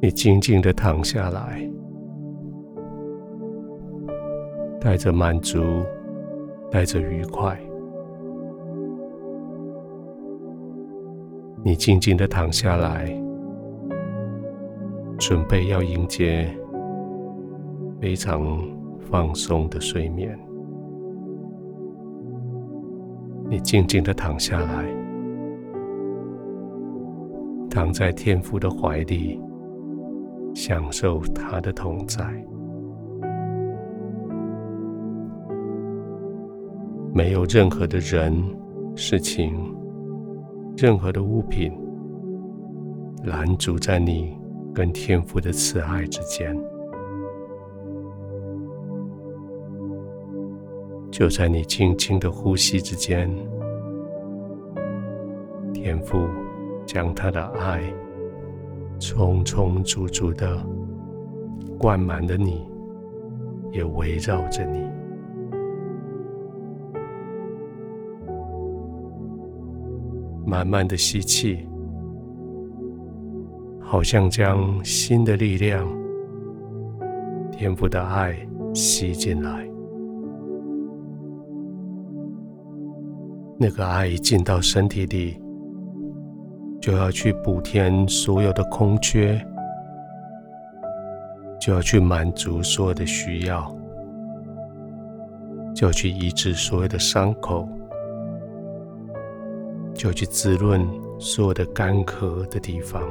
你静静的躺下来，带着满足，带着愉快。你静静的躺下来，准备要迎接非常放松的睡眠。你静静的躺下来，躺在天父的怀里。享受他的同在，没有任何的人、事情、任何的物品拦阻在你跟天父的慈爱之间。就在你轻轻的呼吸之间，天父将他的爱。充充足足的灌满了你，也围绕着你。慢慢的吸气，好像将新的力量、天父的爱吸进来。那个爱进到身体里。就要去补填所有的空缺，就要去满足所有的需要，就要去医治所有的伤口，就要去滋润所有的干涸的地方，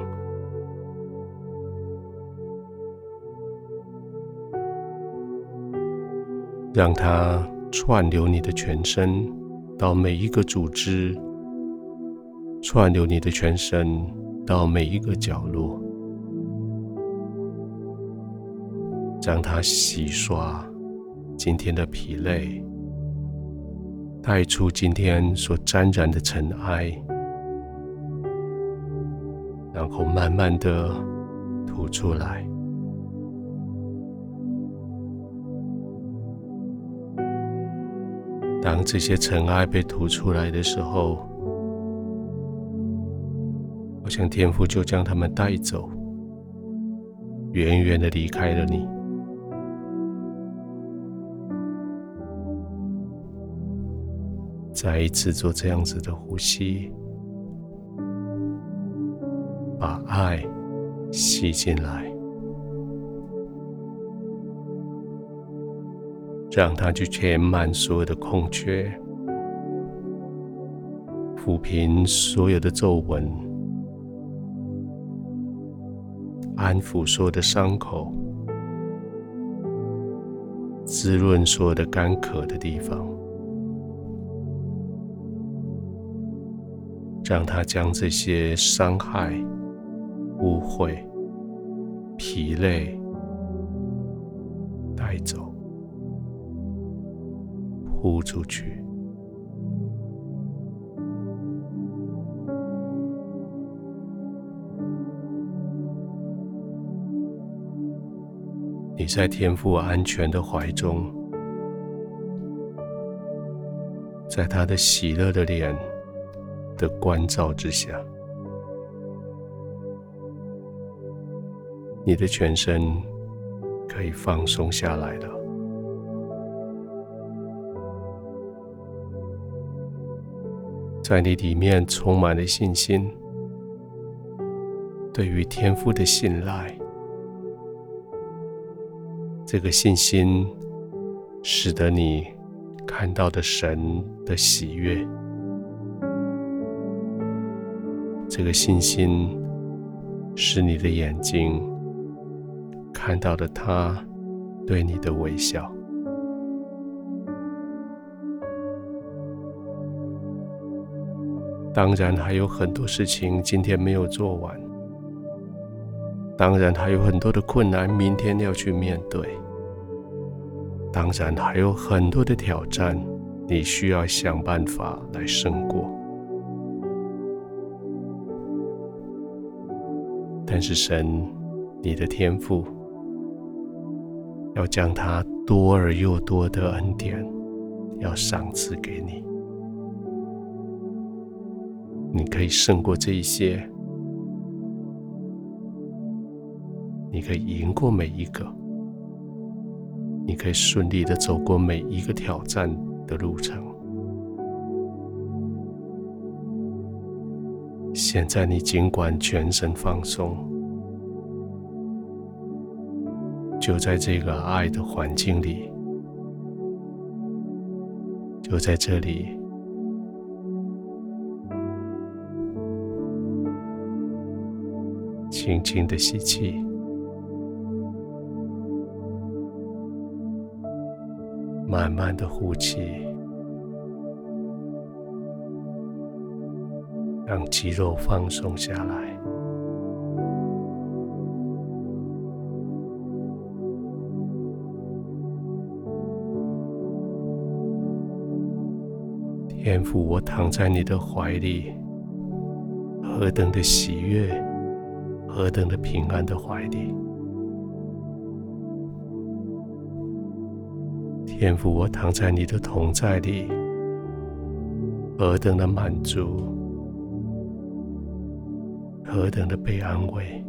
让它串流你的全身到每一个组织。串流你的全身到每一个角落，将它洗刷今天的疲累，带出今天所沾染的尘埃，然后慢慢的吐出来。当这些尘埃被吐出来的时候，好像天父就将他们带走，远远的离开了你。再一次做这样子的呼吸，把爱吸进来，让它去填满所有的空缺，抚平所有的皱纹。安抚所有的伤口，滋润所有的干渴的地方，让他将这些伤害、污秽、疲累带走，呼出去。你在天父安全的怀中，在他的喜乐的脸的关照之下，你的全身可以放松下来了。在你里面充满了信心，对于天父的信赖。这个信心使得你看到的神的喜悦，这个信心使你的眼睛看到了他对你的微笑。当然还有很多事情今天没有做完。当然还有很多的困难，明天要去面对。当然还有很多的挑战，你需要想办法来胜过。但是神，你的天赋，要将他多而又多的恩典，要赏赐给你。你可以胜过这一些。你可以赢过每一个，你可以顺利的走过每一个挑战的路程。现在你尽管全身放松，就在这个爱的环境里，就在这里。轻轻的吸气，慢慢的呼气，让肌肉放松下来。天父，我躺在你的怀里，何等的喜悦！何等的平安的怀里，天父，我躺在你的同在里，何等的满足，何等的被安慰。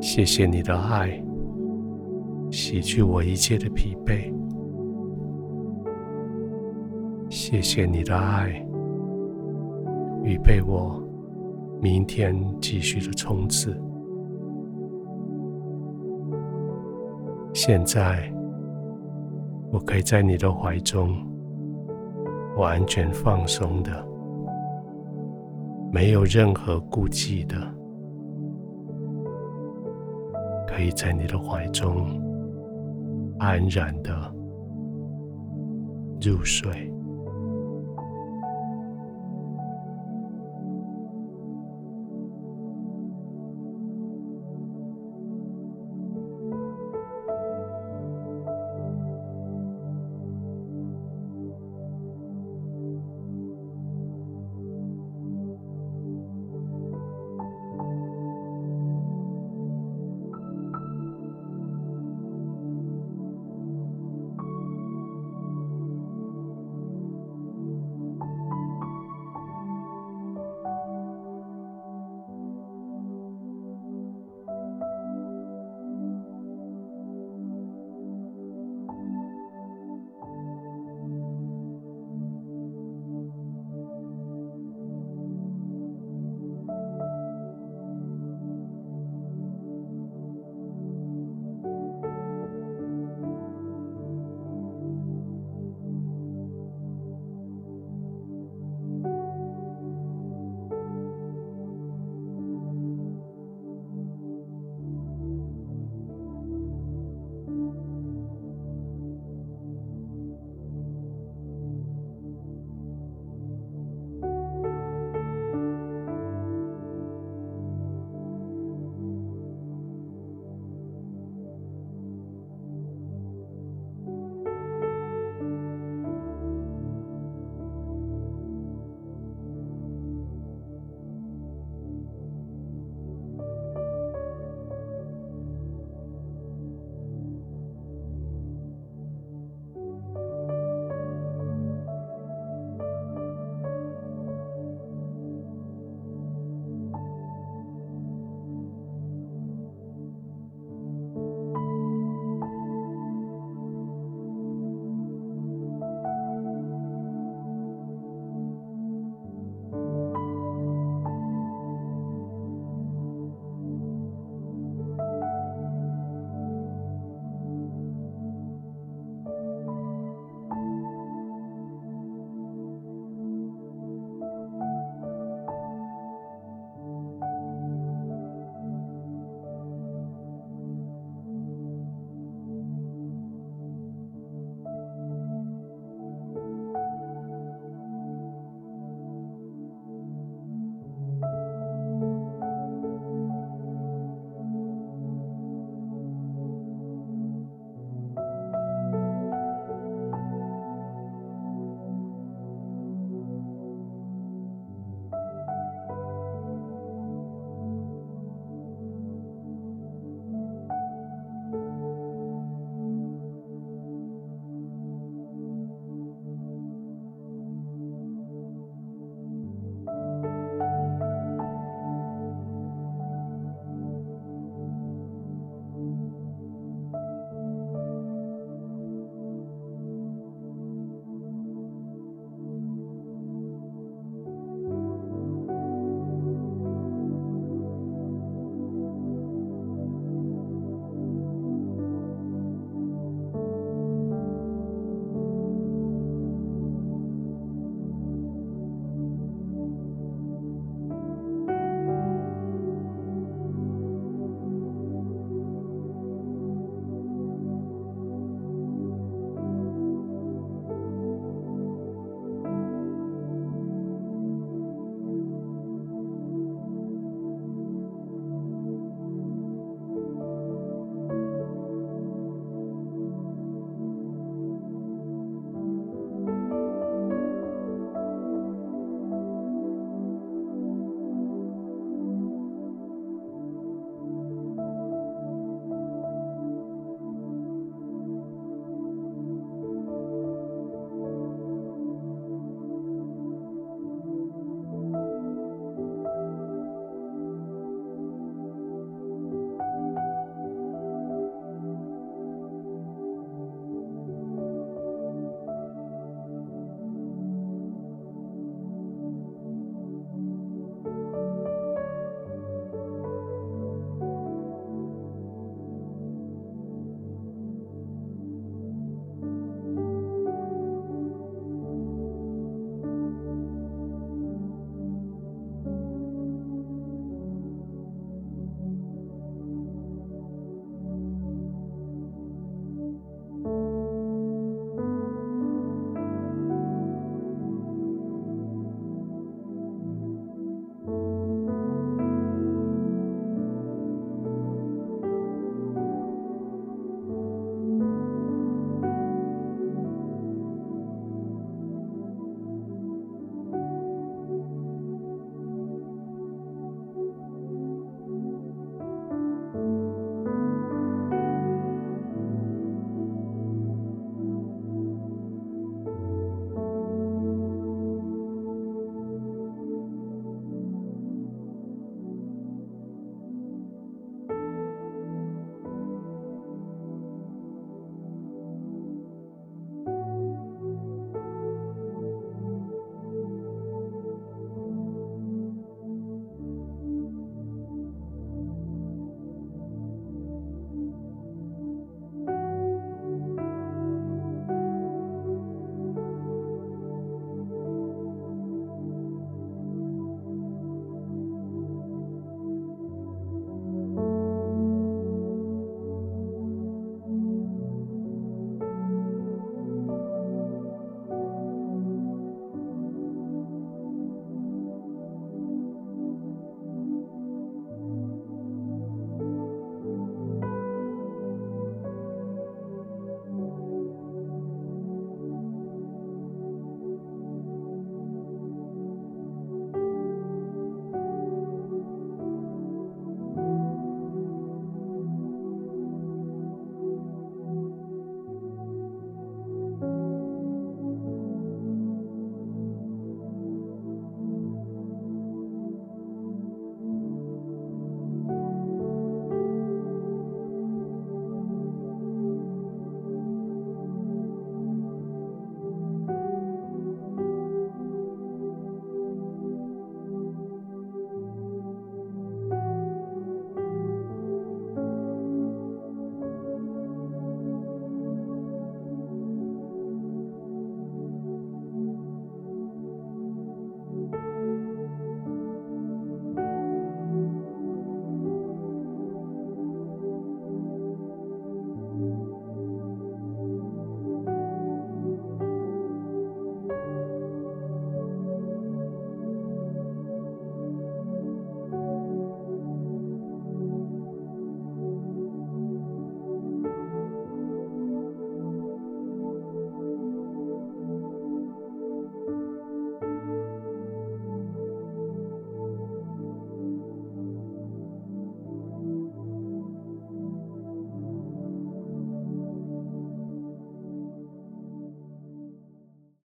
谢谢你的爱，洗去我一切的疲惫。谢谢你的爱。预备我明天继续的冲刺。现在，我可以在你的怀中完全放松的，没有任何顾忌的，可以在你的怀中安然的入睡。